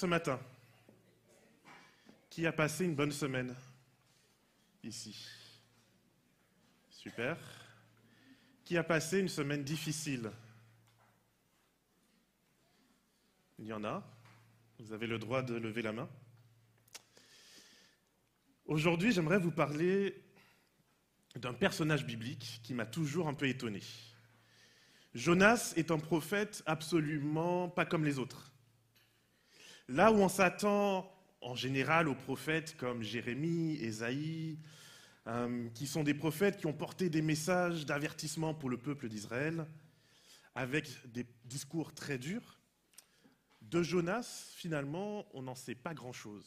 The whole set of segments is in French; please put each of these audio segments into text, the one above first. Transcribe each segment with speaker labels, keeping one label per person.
Speaker 1: ce matin Qui a passé une bonne semaine ici? Super. Qui a passé une semaine difficile? Il y en a. Vous avez le droit de lever la main. Aujourd'hui, j'aimerais vous parler d'un personnage biblique qui m'a toujours un peu étonné. Jonas est un prophète absolument pas comme les autres. Là où on s'attend en général aux prophètes comme Jérémie, Ésaïe, euh, qui sont des prophètes qui ont porté des messages d'avertissement pour le peuple d'Israël, avec des discours très durs, de Jonas, finalement, on n'en sait pas grand-chose.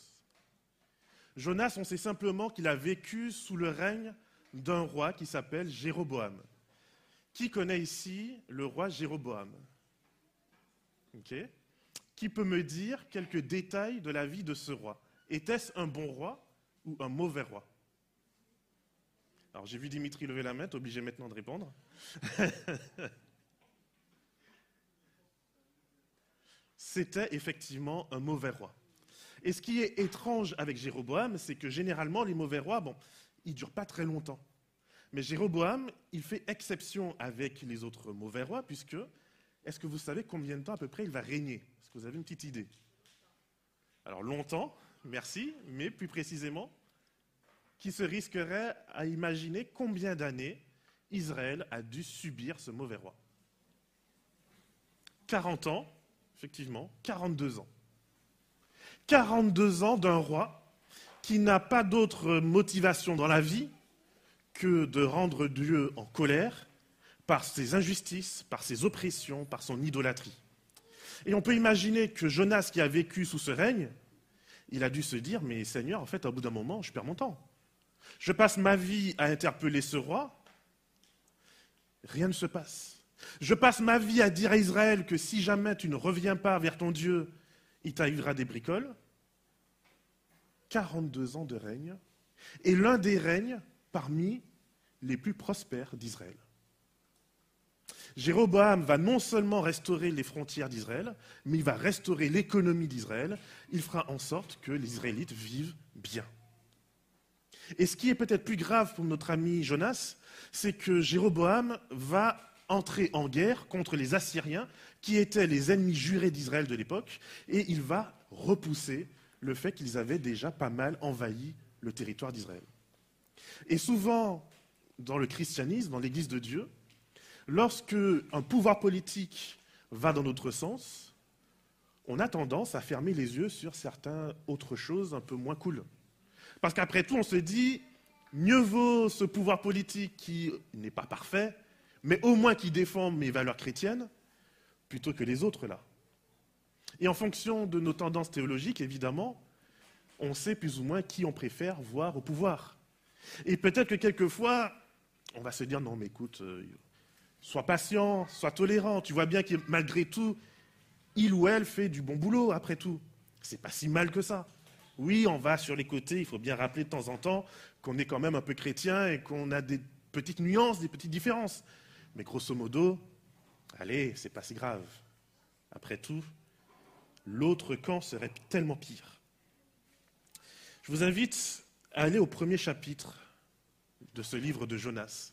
Speaker 1: Jonas, on sait simplement qu'il a vécu sous le règne d'un roi qui s'appelle Jéroboam. Qui connaît ici le roi Jéroboam? Qui peut me dire quelques détails de la vie de ce roi? Était-ce un bon roi ou un mauvais roi? Alors j'ai vu Dimitri lever la main, obligé maintenant de répondre. C'était effectivement un mauvais roi. Et ce qui est étrange avec Jéroboam, c'est que généralement les mauvais rois, bon, ils ne durent pas très longtemps. Mais Jéroboam, il fait exception avec les autres mauvais rois, puisque, est-ce que vous savez combien de temps à peu près il va régner? Vous avez une petite idée Alors longtemps, merci, mais plus précisément, qui se risquerait à imaginer combien d'années Israël a dû subir ce mauvais roi 40 ans, effectivement, 42 ans. 42 ans d'un roi qui n'a pas d'autre motivation dans la vie que de rendre Dieu en colère par ses injustices, par ses oppressions, par son idolâtrie. Et on peut imaginer que Jonas, qui a vécu sous ce règne, il a dû se dire, mais Seigneur, en fait, au bout d'un moment, je perds mon temps. Je passe ma vie à interpeller ce roi, rien ne se passe. Je passe ma vie à dire à Israël que si jamais tu ne reviens pas vers ton Dieu, il t'arrivera des bricoles. 42 ans de règne. Et l'un des règnes parmi les plus prospères d'Israël. Jéroboam va non seulement restaurer les frontières d'Israël, mais il va restaurer l'économie d'Israël. Il fera en sorte que les Israélites vivent bien. Et ce qui est peut-être plus grave pour notre ami Jonas, c'est que Jéroboam va entrer en guerre contre les Assyriens, qui étaient les ennemis jurés d'Israël de l'époque, et il va repousser le fait qu'ils avaient déjà pas mal envahi le territoire d'Israël. Et souvent, dans le christianisme, dans l'Église de Dieu, lorsque un pouvoir politique va dans notre sens, on a tendance à fermer les yeux sur certaines autres choses un peu moins cool. Parce qu'après tout, on se dit, mieux vaut ce pouvoir politique qui n'est pas parfait, mais au moins qui défend mes valeurs chrétiennes, plutôt que les autres là. Et en fonction de nos tendances théologiques, évidemment, on sait plus ou moins qui on préfère voir au pouvoir. Et peut-être que quelquefois, on va se dire non, mais écoute, euh, sois patient, sois tolérant. Tu vois bien que malgré tout, il ou elle fait du bon boulot, après tout. C'est pas si mal que ça. Oui, on va sur les côtés, il faut bien rappeler de temps en temps qu'on est quand même un peu chrétien et qu'on a des petites nuances, des petites différences. Mais grosso modo, allez, c'est pas si grave. Après tout, l'autre camp serait tellement pire. Je vous invite à aller au premier chapitre de ce livre de Jonas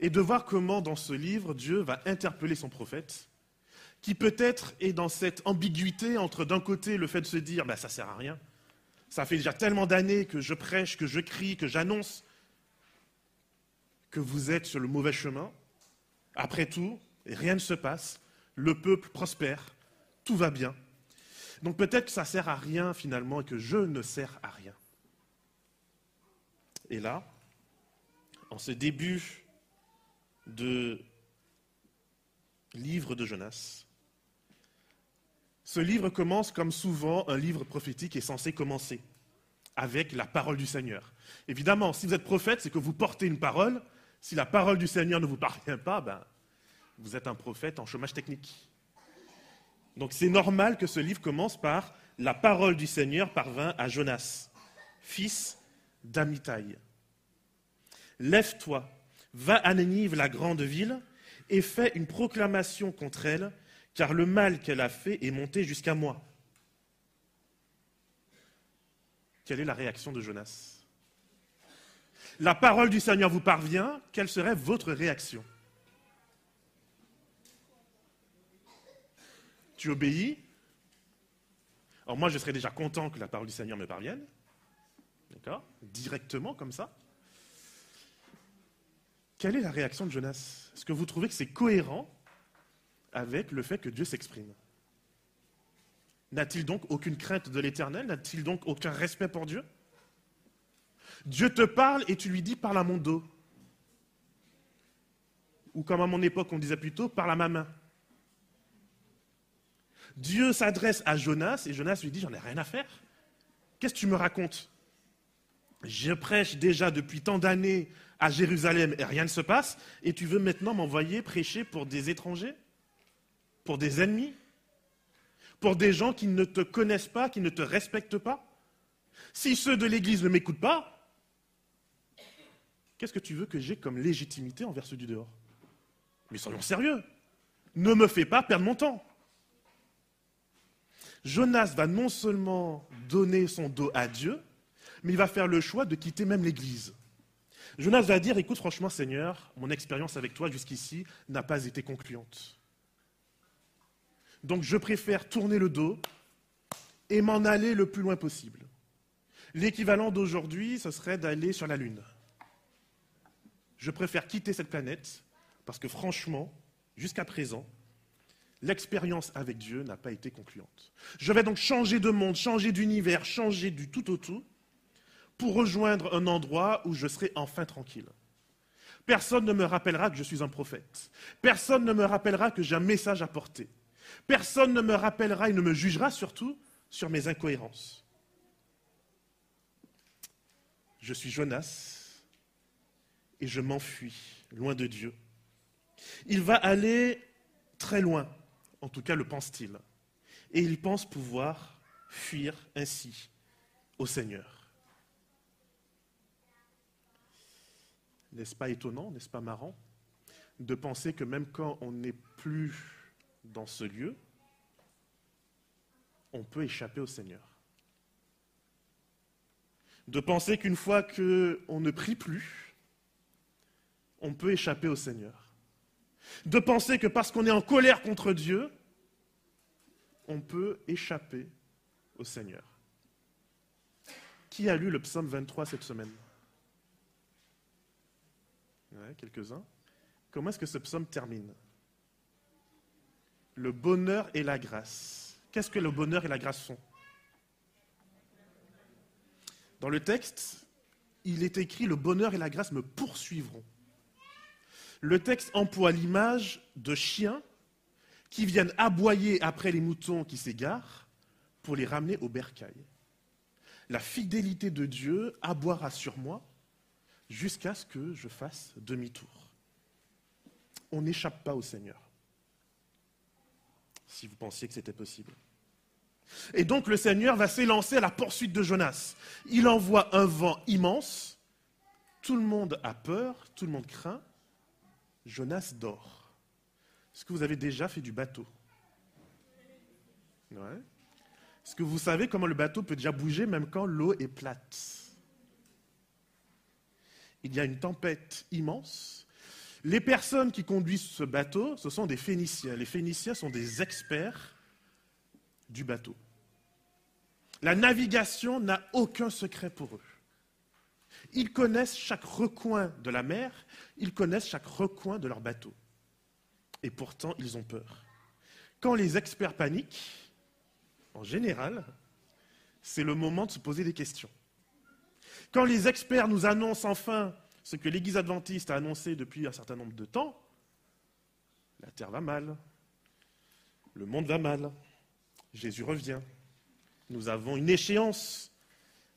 Speaker 1: et de voir comment dans ce livre Dieu va interpeller son prophète, qui peut-être est dans cette ambiguïté entre d'un côté le fait de se dire bah, ça sert à rien, ça fait déjà tellement d'années que je prêche, que je crie, que j'annonce que vous êtes sur le mauvais chemin. Après tout, rien ne se passe, le peuple prospère, tout va bien. Donc peut-être que ça sert à rien finalement et que je ne sers à rien. Et là, en ce début de livre de Jonas. Ce livre commence comme souvent un livre prophétique est censé commencer avec la parole du Seigneur. Évidemment, si vous êtes prophète, c'est que vous portez une parole. Si la parole du Seigneur ne vous parvient pas, ben, vous êtes un prophète en chômage technique. Donc c'est normal que ce livre commence par la parole du Seigneur parvint à Jonas, fils d'Amitai. Lève-toi, va à Nénive, la grande ville, et fais une proclamation contre elle, car le mal qu'elle a fait est monté jusqu'à moi. quelle est la réaction de Jonas? La parole du Seigneur vous parvient, quelle serait votre réaction? Tu obéis? Alors moi, je serais déjà content que la parole du Seigneur me parvienne. D'accord? Directement, comme ça? Quelle est la réaction de Jonas? Est-ce que vous trouvez que c'est cohérent avec le fait que Dieu s'exprime? N'a-t-il donc aucune crainte de l'éternel? N'a-t-il donc aucun respect pour Dieu? Dieu te parle et tu lui dis parle à mon dos. Ou comme à mon époque on disait plutôt parle à ma main. Dieu s'adresse à Jonas et Jonas lui dit j'en ai rien à faire. Qu'est-ce que tu me racontes? Je prêche déjà depuis tant d'années à Jérusalem et rien ne se passe et tu veux maintenant m'envoyer prêcher pour des étrangers? Pour des ennemis? Pour des gens qui ne te connaissent pas, qui ne te respectent pas? Si ceux de l'Église ne m'écoutent pas, qu'est-ce que tu veux que j'ai comme légitimité envers ceux du dehors? Mais soyons sérieux. Ne me fais pas perdre mon temps. Jonas va non seulement donner son dos à Dieu, mais il va faire le choix de quitter même l'Église. Jonas va dire, écoute franchement Seigneur, mon expérience avec toi jusqu'ici n'a pas été concluante. Donc je préfère tourner le dos et m'en aller le plus loin possible. L'équivalent d'aujourd'hui, ce serait d'aller sur la Lune. Je préfère quitter cette planète parce que franchement, jusqu'à présent, l'expérience avec Dieu n'a pas été concluante. Je vais donc changer de monde, changer d'univers, changer du tout au tout pour rejoindre un endroit où je serai enfin tranquille. Personne ne me rappellera que je suis un prophète. Personne ne me rappellera que j'ai un message à porter. Personne ne me rappellera et ne me jugera surtout sur mes incohérences. Je suis Jonas et je m'enfuis loin de Dieu. Il va aller très loin, en tout cas le pense-t-il, et il pense pouvoir fuir ainsi au Seigneur. N'est-ce pas étonnant, n'est-ce pas marrant de penser que même quand on n'est plus dans ce lieu, on peut échapper au Seigneur? De penser qu'une fois qu'on ne prie plus, on peut échapper au Seigneur. De penser que parce qu'on est en colère contre Dieu, on peut échapper au Seigneur. Qui a lu le psaume 23 cette semaine? Quelques-uns. Comment est-ce que ce psaume termine? Le bonheur et la grâce. Qu'est-ce que le bonheur et la grâce font Dans le texte, il est écrit Le bonheur et la grâce me poursuivront. Le texte emploie l'image de chiens qui viennent aboyer après les moutons qui s'égarent pour les ramener au bercail. La fidélité de Dieu aboiera sur moi jusqu'à ce que je fasse demi-tour. On n'échappe pas au Seigneur si vous pensiez que c'était possible. Et donc le Seigneur va s'élancer à la poursuite de Jonas. Il envoie un vent immense, tout le monde a peur, tout le monde craint, Jonas dort. Est-ce que vous avez déjà fait du bateau? Ouais. Est-ce que vous savez comment le bateau peut déjà bouger même quand l'eau est plate? Il y a une tempête immense, les personnes qui conduisent ce bateau, ce sont des Phéniciens. Les Phéniciens sont des experts du bateau. La navigation n'a aucun secret pour eux. Ils connaissent chaque recoin de la mer, ils connaissent chaque recoin de leur bateau. Et pourtant, ils ont peur. Quand les experts paniquent, en général, c'est le moment de se poser des questions. Quand les experts nous annoncent enfin ce que l'Église adventiste a annoncé depuis un certain nombre de temps, la terre va mal, le monde va mal, Jésus revient, nous avons une échéance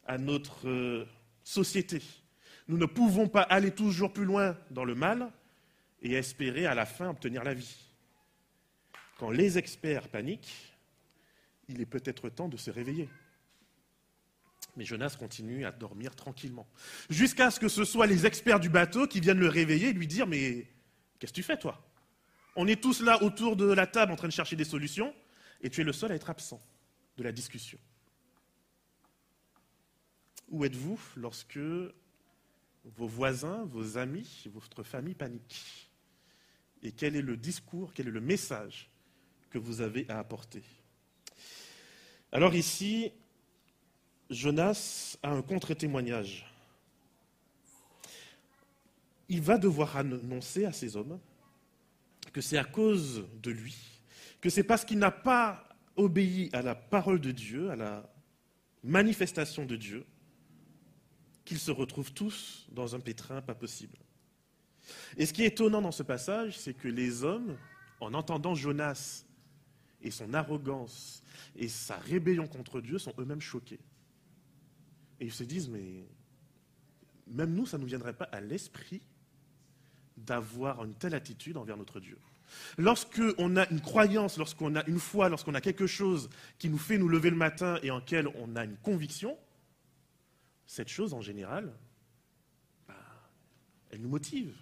Speaker 1: à notre euh, société. Nous ne pouvons pas aller toujours plus loin dans le mal et espérer à la fin obtenir la vie. Quand les experts paniquent, il est peut-être temps de se réveiller. Mais Jonas continue à dormir tranquillement. Jusqu'à ce que ce soit les experts du bateau qui viennent le réveiller et lui dire Mais qu'est-ce que tu fais, toi? On est tous là autour de la table en train de chercher des solutions, et tu es le seul à être absent de la discussion. Où êtes-vous lorsque vos voisins, vos amis, votre famille paniquent Et quel est le discours, quel est le message que vous avez à apporter? Alors ici, Jonas a un contre-témoignage. Il va devoir annoncer à ces hommes que c'est à cause de lui, que c'est parce qu'il n'a pas obéi à la parole de Dieu, à la manifestation de Dieu, qu'ils se retrouvent tous dans un pétrin pas possible. Et ce qui est étonnant dans ce passage, c'est que les hommes, en entendant Jonas et son arrogance et sa rébellion contre Dieu, sont eux-mêmes choqués. Et ils se disent, mais même nous, ça ne nous viendrait pas à l'esprit d'avoir une telle attitude envers notre Dieu. Lorsqu'on a une croyance, lorsqu'on a une foi, lorsqu'on a quelque chose qui nous fait nous lever le matin et en quel on a une conviction, cette chose en général, bah, elle nous motive,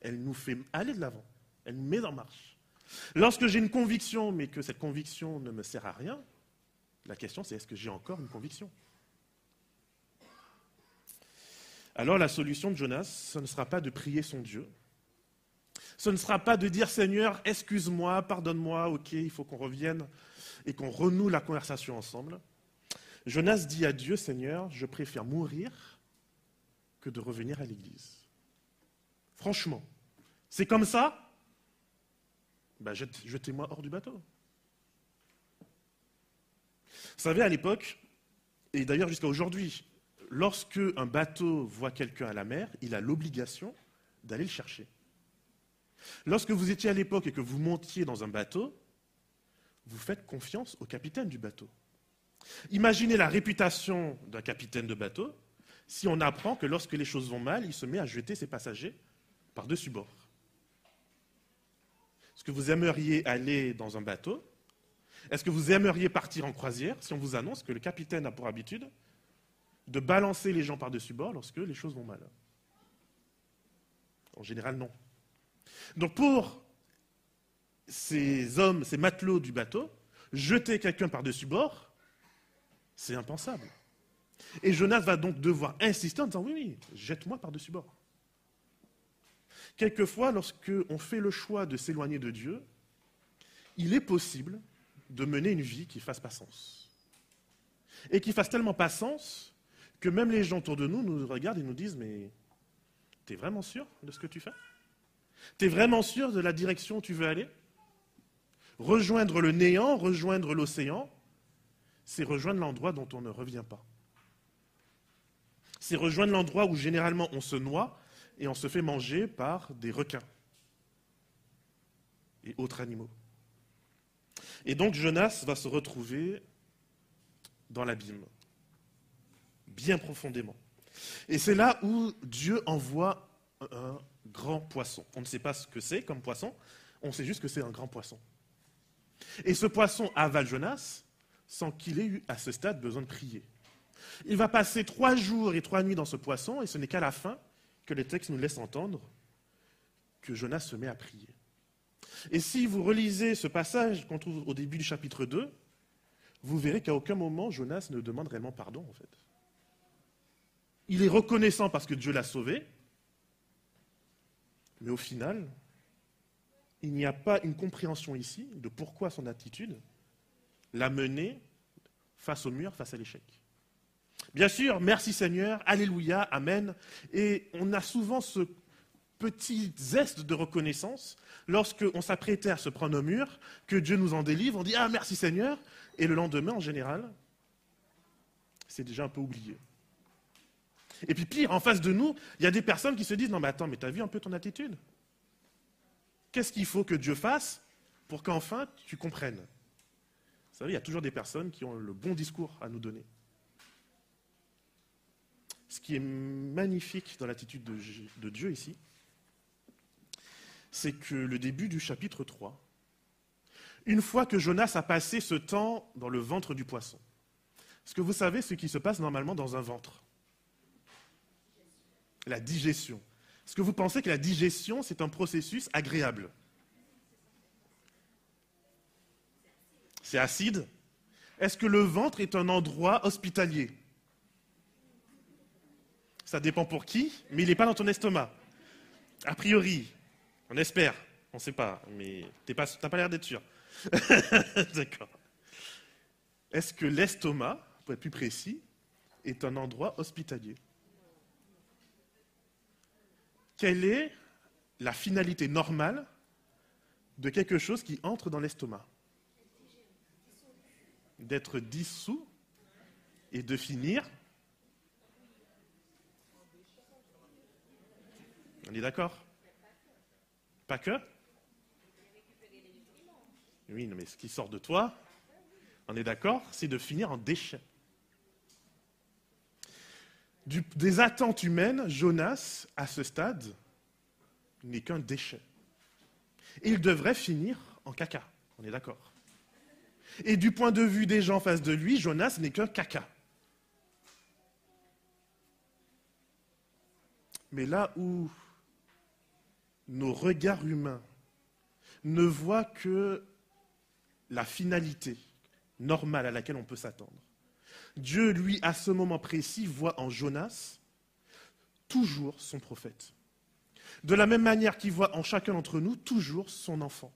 Speaker 1: elle nous fait aller de l'avant, elle nous met en marche. Lorsque j'ai une conviction, mais que cette conviction ne me sert à rien, la question c'est est-ce que j'ai encore une conviction? Alors la solution de Jonas, ce ne sera pas de prier son Dieu, ce ne sera pas de dire Seigneur, excuse-moi, pardonne-moi, ok, il faut qu'on revienne et qu'on renoue la conversation ensemble. Jonas dit à Dieu, Seigneur, je préfère mourir que de revenir à l'église. Franchement, c'est comme ça? Ben, Jetez-moi hors du bateau. Vous savez, à l'époque, et d'ailleurs jusqu'à aujourd'hui, lorsque un bateau voit quelqu'un à la mer, il a l'obligation d'aller le chercher. Lorsque vous étiez à l'époque et que vous montiez dans un bateau, vous faites confiance au capitaine du bateau. Imaginez la réputation d'un capitaine de bateau si on apprend que lorsque les choses vont mal, il se met à jeter ses passagers par-dessus bord. Est-ce que vous aimeriez aller dans un bateau? Est-ce que vous aimeriez partir en croisière si on vous annonce que le capitaine a pour habitude de balancer les gens par-dessus bord lorsque les choses vont mal En général, non. Donc pour ces hommes, ces matelots du bateau, jeter quelqu'un par-dessus bord, c'est impensable. Et Jonas va donc devoir insister en disant oui, oui, jette-moi par-dessus bord. Quelquefois, lorsqu'on fait le choix de s'éloigner de Dieu, il est possible de mener une vie qui fasse pas sens. Et qui fasse tellement pas sens que même les gens autour de nous nous regardent et nous disent Mais tu es vraiment sûr de ce que tu fais? Tu es vraiment sûr de la direction où tu veux aller? Rejoindre le néant, rejoindre l'océan, c'est rejoindre l'endroit dont on ne revient pas. C'est rejoindre l'endroit où généralement on se noie et on se fait manger par des requins et autres animaux. Et donc Jonas va se retrouver dans l'abîme, bien profondément. Et c'est là où Dieu envoie un grand poisson. On ne sait pas ce que c'est comme poisson, on sait juste que c'est un grand poisson. Et ce poisson avale Jonas sans qu'il ait eu à ce stade besoin de prier. Il va passer trois jours et trois nuits dans ce poisson, et ce n'est qu'à la fin que les textes nous laissent entendre que Jonas se met à prier. Et si vous relisez ce passage qu'on trouve au début du chapitre 2, vous verrez qu'à aucun moment Jonas ne demande réellement pardon, en fait. Il est reconnaissant parce que Dieu l'a sauvé, mais au final, il n'y a pas une compréhension ici de pourquoi son attitude l'a mené face au mur, face à l'échec. Bien sûr, merci Seigneur, Alléluia, Amen. Et on a souvent ce petit zeste de reconnaissance lorsqu'on s'apprêtait à se prendre au mur, que Dieu nous en délivre, on dit Ah merci Seigneur, et le lendemain, en général, c'est déjà un peu oublié. Et puis pire, en face de nous, il y a des personnes qui se disent, non mais attends, mais tu as vu un peu ton attitude? Qu'est-ce qu'il faut que Dieu fasse pour qu'enfin tu comprennes? Vous savez, il y a toujours des personnes qui ont le bon discours à nous donner. Ce qui est magnifique dans l'attitude de, de Dieu ici, c'est que le début du chapitre 3, une fois que Jonas a passé ce temps dans le ventre du poisson, est-ce que vous savez ce qui se passe normalement dans un ventre la digestion. Est-ce que vous pensez que la digestion, c'est un processus agréable? C'est acide? Est-ce que le ventre est un endroit hospitalier? Ça dépend pour qui, mais il n'est pas dans ton estomac. A priori, on espère, on ne sait pas, mais tu n'as pas, pas l'air d'être sûr. D'accord. Est-ce que l'estomac, pour être plus précis, est un endroit hospitalier? Quelle est la finalité normale de quelque chose qui entre dans l'estomac? D'être dissous et de finir. On est d'accord? Pas que? Oui, mais ce qui sort de toi, on est d'accord, c'est de finir en déchet. Des attentes humaines, Jonas, à ce stade, n'est qu'un déchet. Il devrait finir en caca, on est d'accord. Et du point de vue des gens en face de lui, Jonas n'est qu'un caca. Mais là où nos regards humains ne voient que la finalité normale à laquelle on peut s'attendre, Dieu, lui, à ce moment précis, voit en Jonas toujours son prophète. De la même manière qu'il voit en chacun d'entre nous toujours son enfant.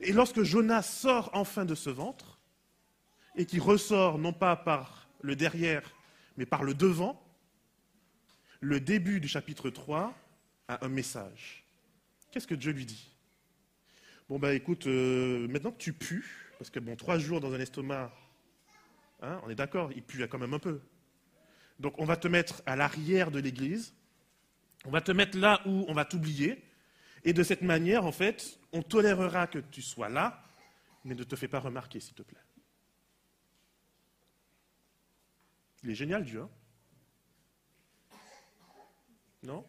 Speaker 1: Et lorsque Jonas sort enfin de ce ventre, et qui ressort non pas par le derrière, mais par le devant, le début du chapitre 3 a un message. Qu'est-ce que Dieu lui dit? Bon, ben écoute, euh, maintenant que tu pues, parce que bon, trois jours dans un estomac, hein, on est d'accord, il pue quand même un peu. Donc on va te mettre à l'arrière de l'église, on va te mettre là où on va t'oublier, et de cette manière, en fait, on tolérera que tu sois là, mais ne te fais pas remarquer, s'il te plaît. Il est génial, Dieu. Hein non?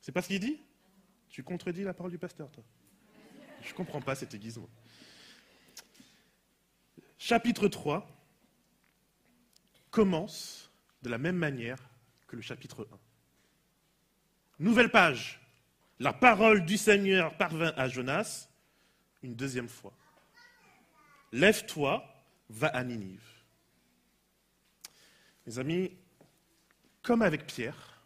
Speaker 1: C'est pas ce qu'il dit? Tu contredis la parole du pasteur, toi? Je ne comprends pas cet aiguisement. Chapitre 3 commence de la même manière que le chapitre 1. Nouvelle page. La parole du Seigneur parvint à Jonas une deuxième fois. Lève-toi, va à Ninive. Mes amis, comme avec Pierre,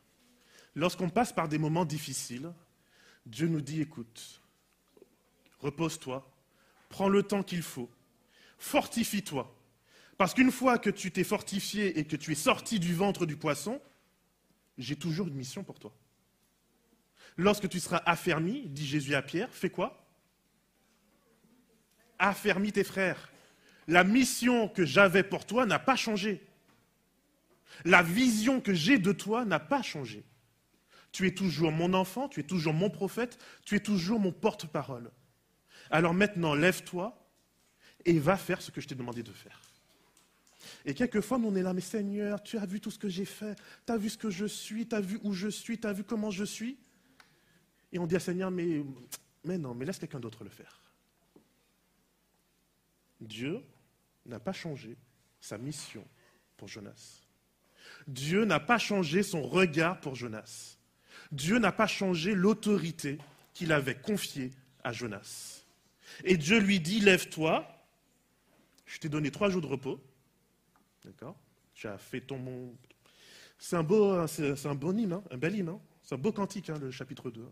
Speaker 1: lorsqu'on passe par des moments difficiles, Dieu nous dit, écoute, repose-toi, prends le temps qu'il faut, fortifie-toi. Parce qu'une fois que tu t'es fortifié et que tu es sorti du ventre du poisson, j'ai toujours une mission pour toi. Lorsque tu seras affermi, dit Jésus à Pierre, fais quoi? Affermis tes frères. La mission que j'avais pour toi n'a pas changé. La vision que j'ai de toi n'a pas changé. Tu es toujours mon enfant, tu es toujours mon prophète, tu es toujours mon porte-parole. Alors maintenant, lève-toi et va faire ce que je t'ai demandé de faire. Et quelquefois, nous, on est là, mais Seigneur, tu as vu tout ce que j'ai fait, tu as vu ce que je suis, tu as vu où je suis, tu as vu comment je suis. Et on dit à Seigneur, mais, mais non, mais laisse quelqu'un d'autre le faire. Dieu n'a pas changé sa mission pour Jonas. Dieu n'a pas changé son regard pour Jonas. Dieu n'a pas changé l'autorité qu'il avait confiée à Jonas. Et Dieu lui dit, lève-toi, je t'ai donné trois jours de repos. D'accord Tu as fait ton... C'est un beau, c'est un hymne, hein, un bel hymne. Hein. c'est un beau cantique, hein, le chapitre 2.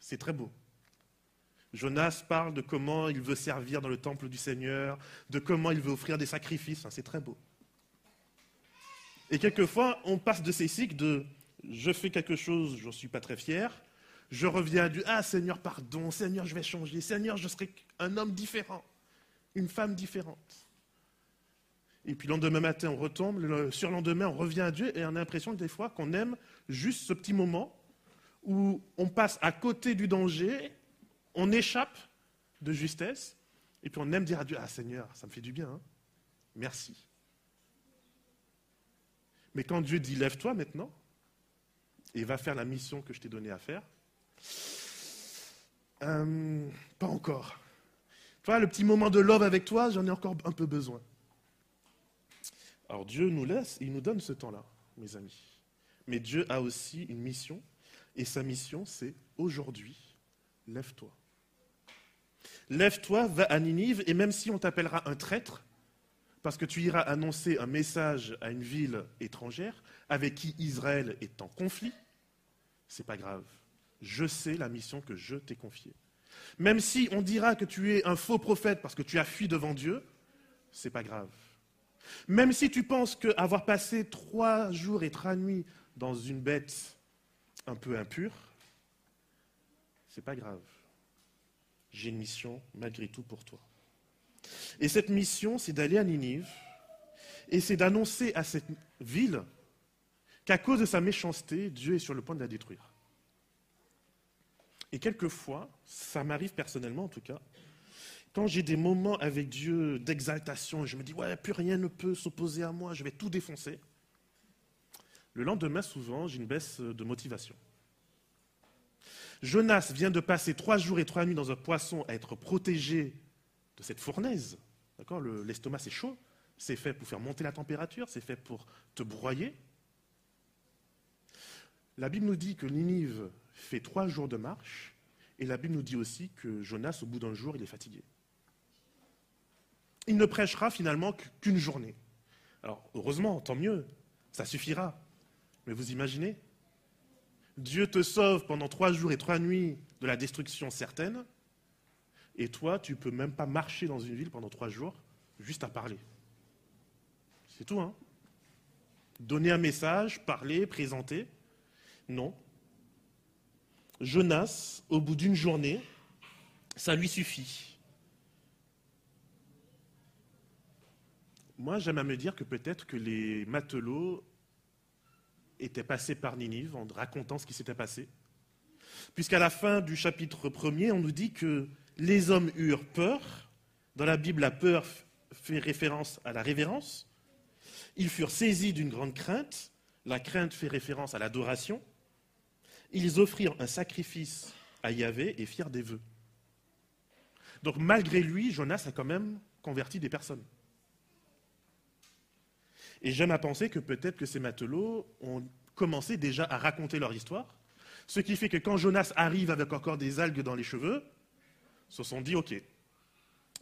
Speaker 1: C'est très beau. Jonas parle de comment il veut servir dans le temple du Seigneur, de comment il veut offrir des sacrifices. C'est très beau. Et quelquefois, on passe de ces cycles de je fais quelque chose, je ne suis pas très fier, je reviens Dieu, ah Seigneur, pardon, Seigneur, je vais changer, Seigneur, je serai un homme différent, une femme différente. Et puis le lendemain matin, on retombe, le surlendemain, on revient à Dieu, et on a l'impression des fois qu'on aime juste ce petit moment où on passe à côté du danger, on échappe de justesse, et puis on aime dire à Dieu, ah Seigneur, ça me fait du bien, hein. merci. Mais quand Dieu dit, lève-toi maintenant, et va faire la mission que je t'ai donnée à faire, euh, pas encore. Tu vois, le petit moment de love avec toi, j'en ai encore un peu besoin. Alors Dieu nous laisse, il nous donne ce temps-là, mes amis. Mais Dieu a aussi une mission et sa mission, c'est aujourd'hui, lève-toi. Lève-toi, va à Ninive, et même si on t'appellera un traître, parce que tu iras annoncer un message à une ville étrangère avec qui Israël est en conflit, c'est pas grave. Je sais la mission que je t'ai confiée. Même si on dira que tu es un faux prophète parce que tu as fui devant Dieu, c'est pas grave. Même si tu penses qu'avoir passé trois jours et trois nuits dans une bête un peu impure, c'est pas grave. J'ai une mission malgré tout pour toi. Et cette mission, c'est d'aller à Ninive et c'est d'annoncer à cette ville qu'à cause de sa méchanceté, Dieu est sur le point de la détruire. Et quelquefois, ça m'arrive personnellement en tout cas, quand j'ai des moments avec Dieu d'exaltation, je me dis, ouais, plus rien ne peut s'opposer à moi, je vais tout défoncer. Le lendemain, souvent, j'ai une baisse de motivation. Jonas vient de passer trois jours et trois nuits dans un poisson à être protégé de cette fournaise. D'accord L'estomac, c'est chaud. C'est fait pour faire monter la température, c'est fait pour te broyer. La Bible nous dit que Ninive fait trois jours de marche, et la Bible nous dit aussi que Jonas, au bout d'un jour, il est fatigué. Il ne prêchera finalement qu'une journée. Alors, heureusement, tant mieux, ça suffira. Mais vous imaginez? Dieu te sauve pendant trois jours et trois nuits de la destruction certaine, et toi, tu ne peux même pas marcher dans une ville pendant trois jours, juste à parler. C'est tout, hein Donner un message, parler, présenter. Non. Jonas, au bout d'une journée, ça lui suffit. Moi, j'aime à me dire que peut-être que les matelots étaient passés par Ninive en racontant ce qui s'était passé. Puisqu'à la fin du chapitre premier, on nous dit que les hommes eurent peur. Dans la Bible, la peur fait référence à la révérence. Ils furent saisis d'une grande crainte. La crainte fait référence à l'adoration. Ils offrirent un sacrifice à Yahvé et firent des vœux. Donc malgré lui, Jonas a quand même converti des personnes. Et j'aime à penser que peut-être que ces matelots ont commencé déjà à raconter leur histoire, ce qui fait que quand Jonas arrive avec encore des algues dans les cheveux, se sont dit, OK, il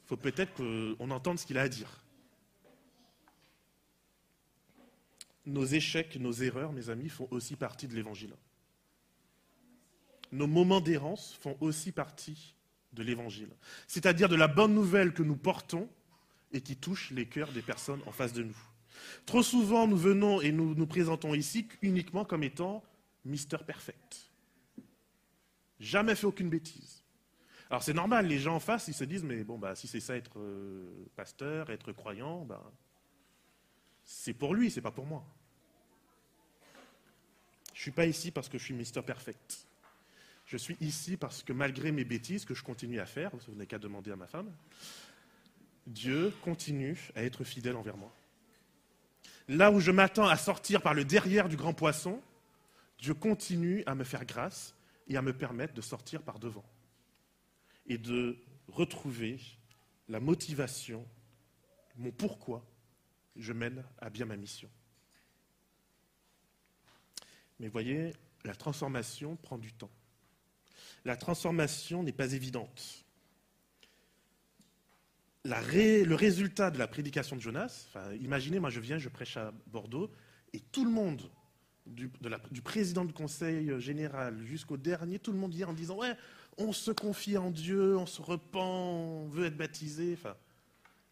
Speaker 1: faut peut-être qu'on entende ce qu'il a à dire. Nos échecs, nos erreurs, mes amis, font aussi partie de l'Évangile. Nos moments d'errance font aussi partie de l'Évangile, c'est-à-dire de la bonne nouvelle que nous portons et qui touche les cœurs des personnes en face de nous. Trop souvent, nous venons et nous nous présentons ici uniquement comme étant Mister Perfect. Jamais fait aucune bêtise. Alors c'est normal, les gens en face, ils se disent, mais bon, bah, si c'est ça être euh, pasteur, être croyant, bah, c'est pour lui, c'est pas pour moi. Je ne suis pas ici parce que je suis Mister Perfect. Je suis ici parce que malgré mes bêtises que je continue à faire, vous n'avez qu'à demander à ma femme, Dieu continue à être fidèle envers moi. Là où je m'attends à sortir par le derrière du grand poisson, Dieu continue à me faire grâce et à me permettre de sortir par devant et de retrouver la motivation, mon pourquoi je mène à bien ma mission. Mais voyez, la transformation prend du temps. La transformation n'est pas évidente. Le résultat de la prédication de Jonas, imaginez, moi je viens, je prêche à Bordeaux, et tout le monde, du, président du conseil général jusqu'au dernier, tout le monde vient en disant Ouais, on se confie en Dieu, on se repent, on veut être baptisé. Enfin,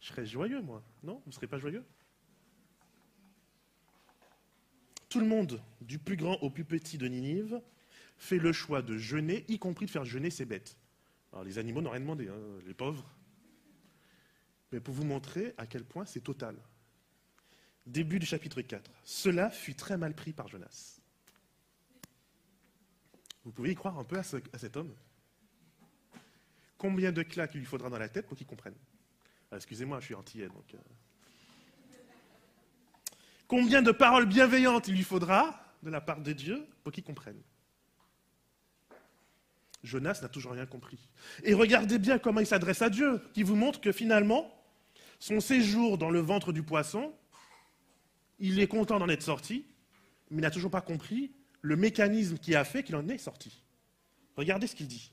Speaker 1: je serais joyeux, moi. Non Vous ne serez pas joyeux? Tout le monde, du plus grand au plus petit de Ninive, fait le choix de jeûner, y compris de faire jeûner ses bêtes. Alors les animaux n'ont rien demandé, hein, les pauvres. Mais pour vous montrer à quel point c'est total. Début du chapitre 4. Cela fut très mal pris par Jonas. Vous pouvez y croire un peu à cet homme? Combien de claques il lui faudra dans la tête pour qu'il comprenne? Ah, excusez-moi, je suis antillais, donc. Euh. Combien de paroles bienveillantes il lui faudra de la part de Dieu pour qu'il comprenne? Jonas n'a toujours rien compris. Et regardez bien comment il s'adresse à Dieu, qui vous montre que finalement, son séjour dans le ventre du poisson, il est content d'en être sorti, mais il n'a toujours pas compris le mécanisme qui a fait qu'il en est sorti. Regardez ce qu'il dit.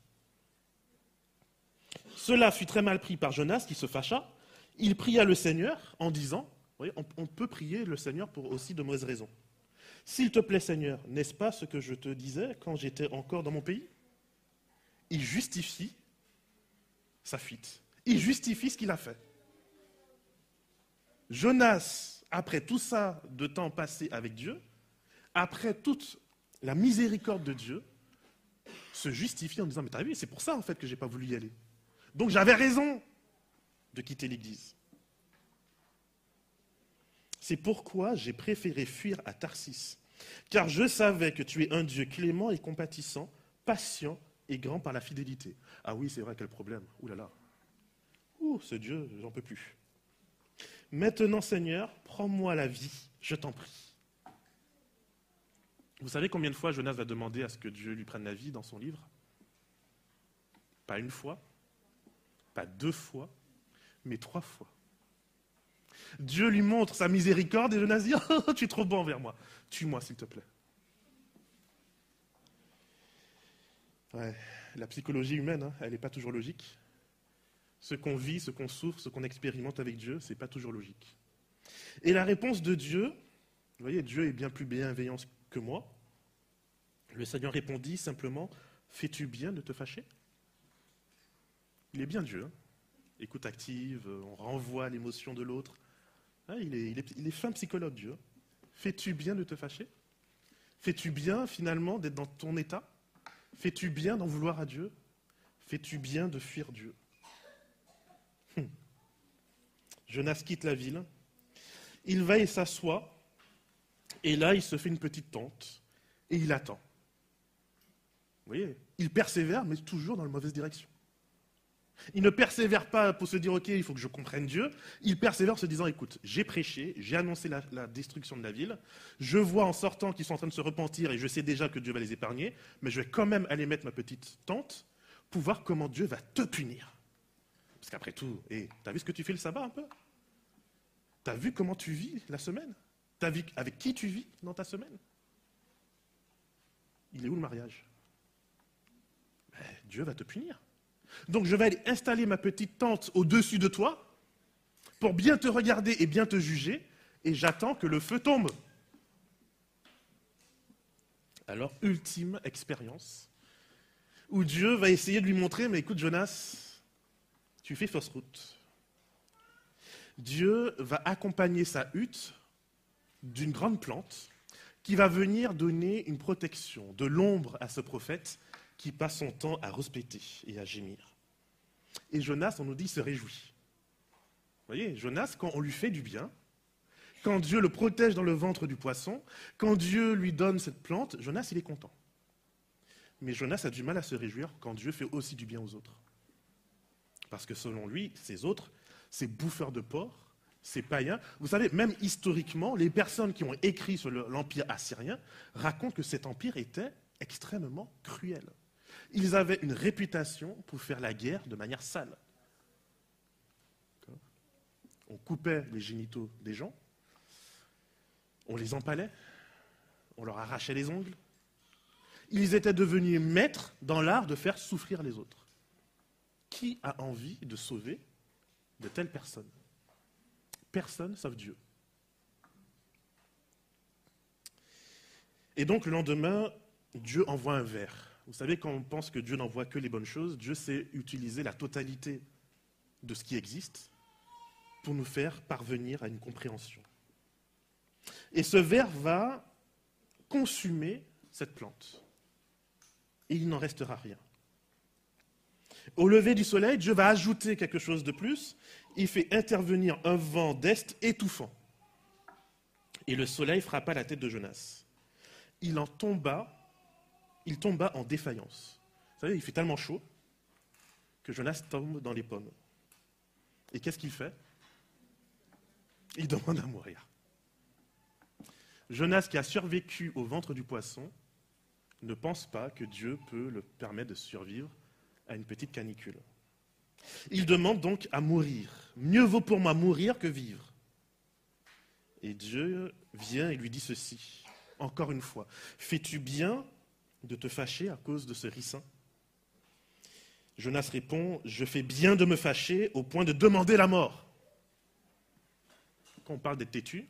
Speaker 1: Cela fut très mal pris par Jonas, qui se fâcha. il pria le Seigneur en disant, voyez, on, peut prier le Seigneur pour aussi de mauvaises raisons. S'il te plaît Seigneur, n'est-ce pas ce que je te disais quand j'étais encore dans mon pays? Il justifie sa fuite. Il justifie ce qu'il a fait. Jonas, après tout ça de temps passé avec Dieu, après toute la miséricorde de Dieu, se justifie en disant Mais t'as vu, c'est pour ça en fait que j'ai pas voulu y aller. Donc j'avais raison de quitter l'Église. C'est pourquoi j'ai préféré fuir à Tarsis, car je savais que tu es un Dieu clément et compatissant, patient et grand par la fidélité. Ah oui, c'est vrai, quel problème. Ouh là là. Ouh, ce Dieu, j'en peux plus. Maintenant, Seigneur, prends-moi la vie, je t'en prie. Vous savez combien de fois Jonas va demander à ce que Dieu lui prenne la vie dans son livre? Pas une fois, pas deux fois, mais trois fois. Dieu lui montre sa miséricorde et Jonas dit oh, Tu es trop bon envers moi. Tue-moi, s'il te plaît. la psychologie humaine, hein, elle n'est pas toujours logique. Ce qu'on vit, ce qu'on souffre, ce qu'on expérimente avec Dieu, ce n'est pas toujours logique. Et la réponse de Dieu, vous voyez, Dieu est bien plus bienveillant que moi. Le Seigneur répondit simplement Fais-tu bien de te fâcher? Il est bien Dieu. Hein. Écoute active, on renvoie l'émotion de l'autre. Hein, il, est, il, est, fin psychologue, Dieu. Fais-tu bien de te fâcher? Fais-tu bien finalement d'être dans ton état? Fais-tu bien d'en vouloir à Dieu? Fais-tu bien de fuir Dieu? Jonas quitte la ville. Il va et s'assoit. Et là, il se fait une petite tente. Et il attend. Vous voyez Il persévère, mais toujours dans la mauvaise direction. Il ne persévère pas pour se dire, OK, il faut que je comprenne Dieu. Il persévère en se disant, écoute, j'ai prêché, j'ai annoncé la, destruction de la ville. Je vois en sortant qu'ils sont en train de se repentir et je sais déjà que Dieu va les épargner, mais je vais quand même aller mettre ma petite tente pour voir comment Dieu va te punir. Parce qu'après tout, tu as vu ce que tu fais le sabbat un peu? Tu as vu comment tu vis la semaine? Tu as vu avec qui tu vis dans ta semaine? Il est où le mariage? Ben, Dieu va te punir. Donc je vais aller installer ma petite tente au-dessus de toi pour bien te regarder et bien te juger, et j'attends que le feu tombe. Alors, ultime expérience, où Dieu va essayer de lui montrer, mais écoute Jonas, tu fais fausse route. Dieu va accompagner sa hutte d'une grande plante qui va venir donner une protection, de l'ombre à ce prophète qui passe son temps à respecter et à gémir. Et Jonas, on nous dit, se réjouit. Vous voyez, Jonas, quand on lui fait du bien, quand Dieu le protège dans le ventre du poisson, quand Dieu lui donne cette plante, Jonas, il est content. Mais Jonas a du mal à se réjouir quand Dieu fait aussi du bien aux autres. Parce que selon lui, ces autres, ces bouffeurs de porc, ces païens, vous savez, même historiquement, les personnes qui ont écrit sur l'empire assyrien racontent que cet empire était extrêmement cruel. Ils avaient une réputation pour faire la guerre de manière sale. On coupait les génitaux des gens, on les empalait, on leur arrachait les ongles. Ils étaient devenus maîtres dans l'art de faire souffrir les autres. Qui a envie de sauver de telles personnes? Personne sauf Dieu. Et donc le lendemain, Dieu envoie un ver. Vous savez, quand on pense que Dieu n'envoie que les bonnes choses, Dieu sait utiliser la totalité de ce qui existe pour nous faire parvenir à une compréhension. Et ce ver va consumer cette plante. Et il n'en restera rien. Au lever du soleil, Dieu va ajouter quelque chose de plus. Il fait intervenir un vent d'est étouffant. Et le soleil frappa la tête de Jonas. Il en tomba il tomba en défaillance. Vous savez, il fait tellement chaud que Jonas tombe dans les pommes. Et qu'est-ce qu'il fait? Il demande à mourir. Jonas, qui a survécu au ventre du poisson, ne pense pas que Dieu peut le permettre de survivre à une petite canicule. Il demande donc à mourir. Mieux vaut pour moi mourir que vivre. Et Dieu vient et lui dit ceci, encore une fois, fais-tu bien de te fâcher à cause de ce ricin? Jonas répond, je fais bien de me fâcher au point de demander la mort. quand on parle d'être têtu,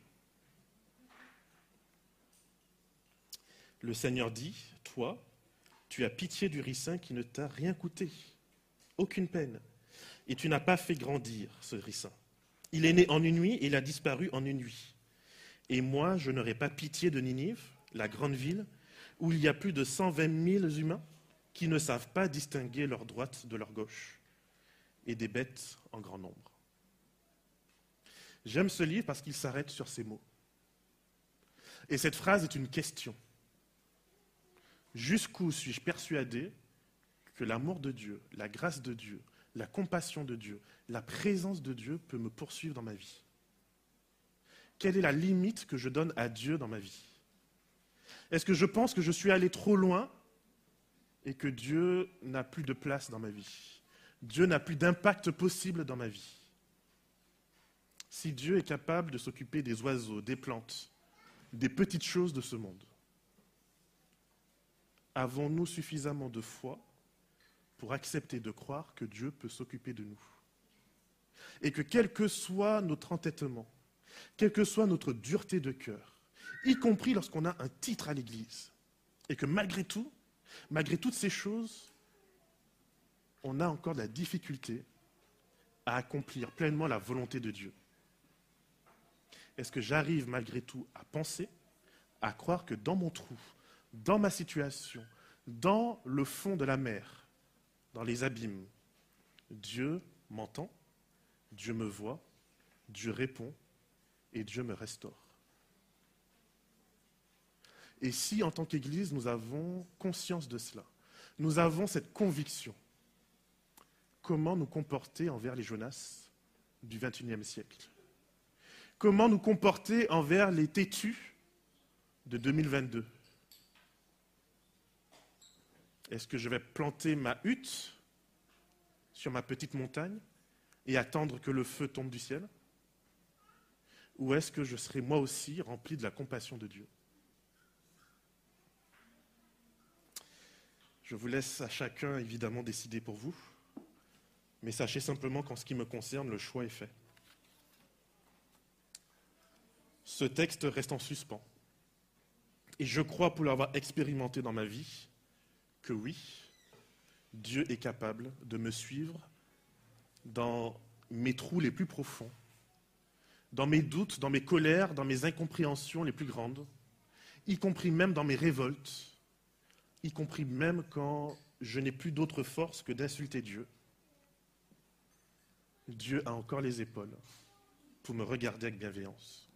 Speaker 1: le Seigneur dit, toi, tu as pitié du ricin qui ne t'a rien coûté, aucune peine, et tu n'as pas fait grandir ce ricin. Il est né en une nuit et il a disparu en une nuit. Et moi, je n'aurai pas pitié de Ninive, la grande ville, où il y a plus de 120 000 humains qui ne savent pas distinguer leur droite de leur gauche, et des bêtes en grand nombre. J'aime ce livre parce qu'il s'arrête sur ces mots. Et cette phrase est une question. Jusqu'où suis-je persuadé que l'amour de Dieu, la grâce de Dieu, la compassion de Dieu, la présence de Dieu peut me poursuivre dans ma vie? Quelle est la limite que je donne à Dieu dans ma vie? Est-ce que je pense que je suis allé trop loin et que Dieu n'a plus de place dans ma vie? Dieu n'a plus d'impact possible dans ma vie. Si Dieu est capable de s'occuper des oiseaux, des plantes, des petites choses de ce monde, avons-nous suffisamment de foi pour accepter de croire que Dieu peut s'occuper de nous Et que quel que soit notre entêtement, quelle que soit notre dureté de cœur, y compris lorsqu'on a un titre à l'Église, et que malgré tout, malgré toutes ces choses, on a encore de la difficulté à accomplir pleinement la volonté de Dieu. Est-ce que j'arrive malgré tout à penser, à croire que dans mon trou, dans ma situation, dans le fond de la mer, dans les abîmes. Dieu m'entend, Dieu me voit, Dieu répond et Dieu me restaure. Et si en tant qu'Église, nous avons conscience de cela, nous avons cette conviction, comment nous comporter envers les Jonas du XXIe siècle? Comment nous comporter envers les têtus de 2022 est-ce que je vais planter ma hutte sur ma petite montagne et attendre que le feu tombe du ciel? Ou est-ce que je serai moi aussi rempli de la compassion de Dieu? Je vous laisse à chacun évidemment décider pour vous, mais sachez simplement qu'en ce qui me concerne, le choix est fait. Ce texte reste en suspens. Et je crois, pour l'avoir expérimenté dans ma vie, que oui, Dieu est capable de me suivre dans mes trous les plus profonds, dans mes doutes, dans mes colères, dans mes incompréhensions les plus grandes, y compris même dans mes révoltes, y compris même quand je n'ai plus d'autre force que d'insulter Dieu. Dieu a encore les épaules pour me regarder avec bienveillance.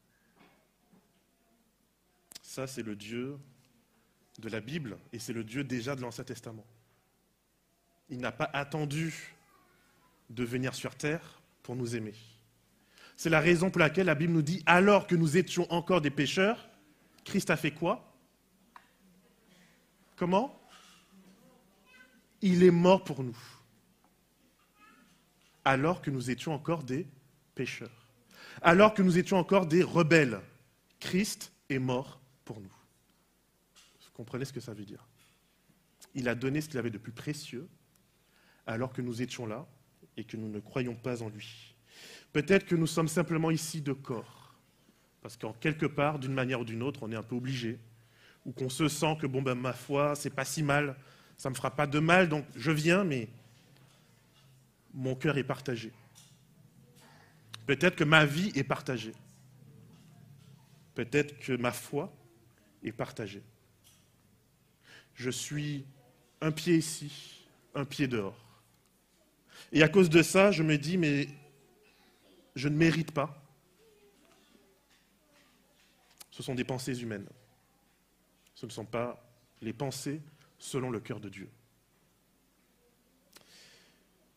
Speaker 1: Ça, c'est le Dieu de la Bible et c'est le Dieu déjà de l'Ancien Testament. Il n'a pas attendu de venir sur terre pour nous aimer. C'est la raison pour laquelle la Bible nous dit, alors que nous étions encore des pécheurs, Christ a fait quoi? Comment? Il est mort pour nous. Alors que nous étions encore des pécheurs. Alors que nous étions encore des rebelles. Christ est mort pour nous comprenez ce que ça veut dire. Il a donné ce qu'il avait de plus précieux alors que nous étions là et que nous ne croyons pas en lui. Peut-être que nous sommes simplement ici de corps, parce qu'en quelque part, d'une manière ou d'une autre, on est un peu obligé, ou qu'on se sent que, bon, ben, ma foi, c'est pas si mal, ça ne me fera pas de mal, donc je viens, mais mon cœur est partagé. Peut-être que ma vie est partagée. Peut-être que ma foi est partagée je suis un pied ici, un pied dehors. Et à cause de ça, je me dis, mais je ne mérite pas. Ce sont des pensées humaines. Ce ne sont pas les pensées selon le cœur de Dieu.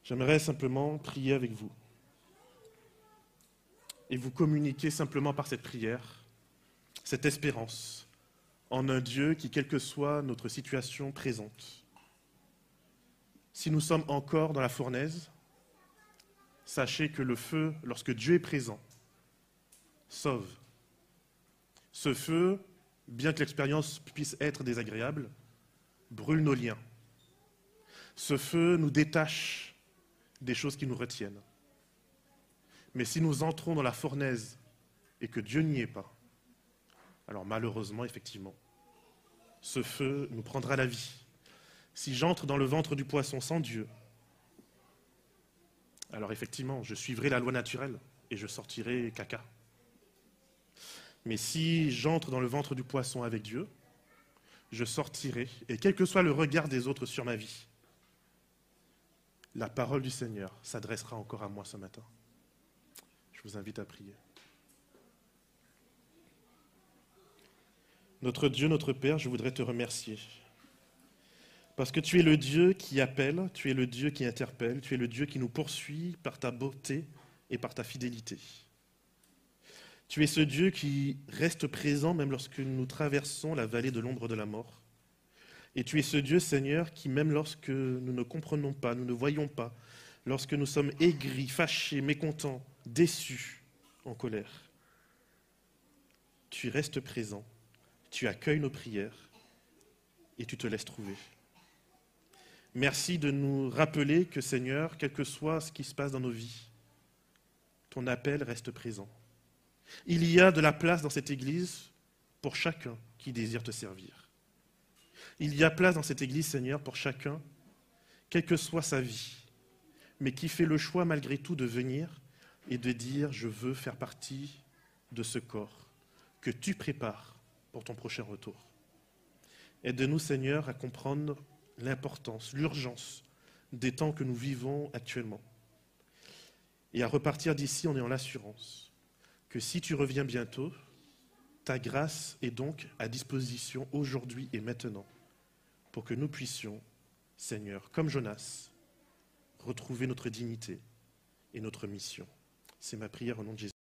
Speaker 1: J'aimerais simplement prier avec vous et vous communiquer simplement par cette prière cette espérance en un Dieu qui, quelle que soit notre situation présente, si nous sommes encore dans la fournaise, sachez que le feu, lorsque Dieu est présent, sauve. Ce feu, bien que l'expérience puisse être désagréable, brûle nos liens. Ce feu nous détache des choses qui nous retiennent. Mais si nous entrons dans la fournaise et que Dieu n'y est pas, alors malheureusement, effectivement, ce feu nous prendra la vie. Si j'entre dans le ventre du poisson sans Dieu, alors effectivement, je suivrai la loi naturelle et je sortirai caca. Mais si j'entre dans le ventre du poisson avec Dieu, je sortirai, et quel que soit le regard des autres sur ma vie, la parole du Seigneur s'adressera encore à moi ce matin. Je vous invite à prier. Notre Dieu, notre Père, je voudrais te remercier. Parce que tu es le Dieu qui appelle, tu es le Dieu qui interpelle, tu es le Dieu qui nous poursuit par ta beauté et par ta fidélité. Tu es ce Dieu qui reste présent même lorsque nous traversons la vallée de l'ombre de la mort. Et tu es ce Dieu, Seigneur, qui même lorsque nous ne comprenons pas, nous ne voyons pas, lorsque nous sommes aigris, fâchés, mécontents, déçus, en colère, tu restes présent, tu accueilles nos prières et tu te laisses trouver. Merci de nous rappeler que, Seigneur, quel que soit ce qui se passe dans nos vies, ton appel reste présent. Il y a de la place dans cette Église pour chacun qui désire te servir. Il y a place dans cette Église, Seigneur, pour chacun, quelle que soit sa vie, mais qui fait le choix malgré tout de venir et de dire, je veux faire partie de ce corps que tu prépares pour ton prochain retour. Aide-nous, Seigneur, à comprendre l'importance, l'urgence des temps que nous vivons actuellement et à repartir d'ici en ayant l'assurance que si tu reviens bientôt, ta grâce est donc à disposition aujourd'hui et maintenant pour que nous puissions, Seigneur, comme Jonas, retrouver notre dignité et notre mission. C'est ma prière au nom de Jésus.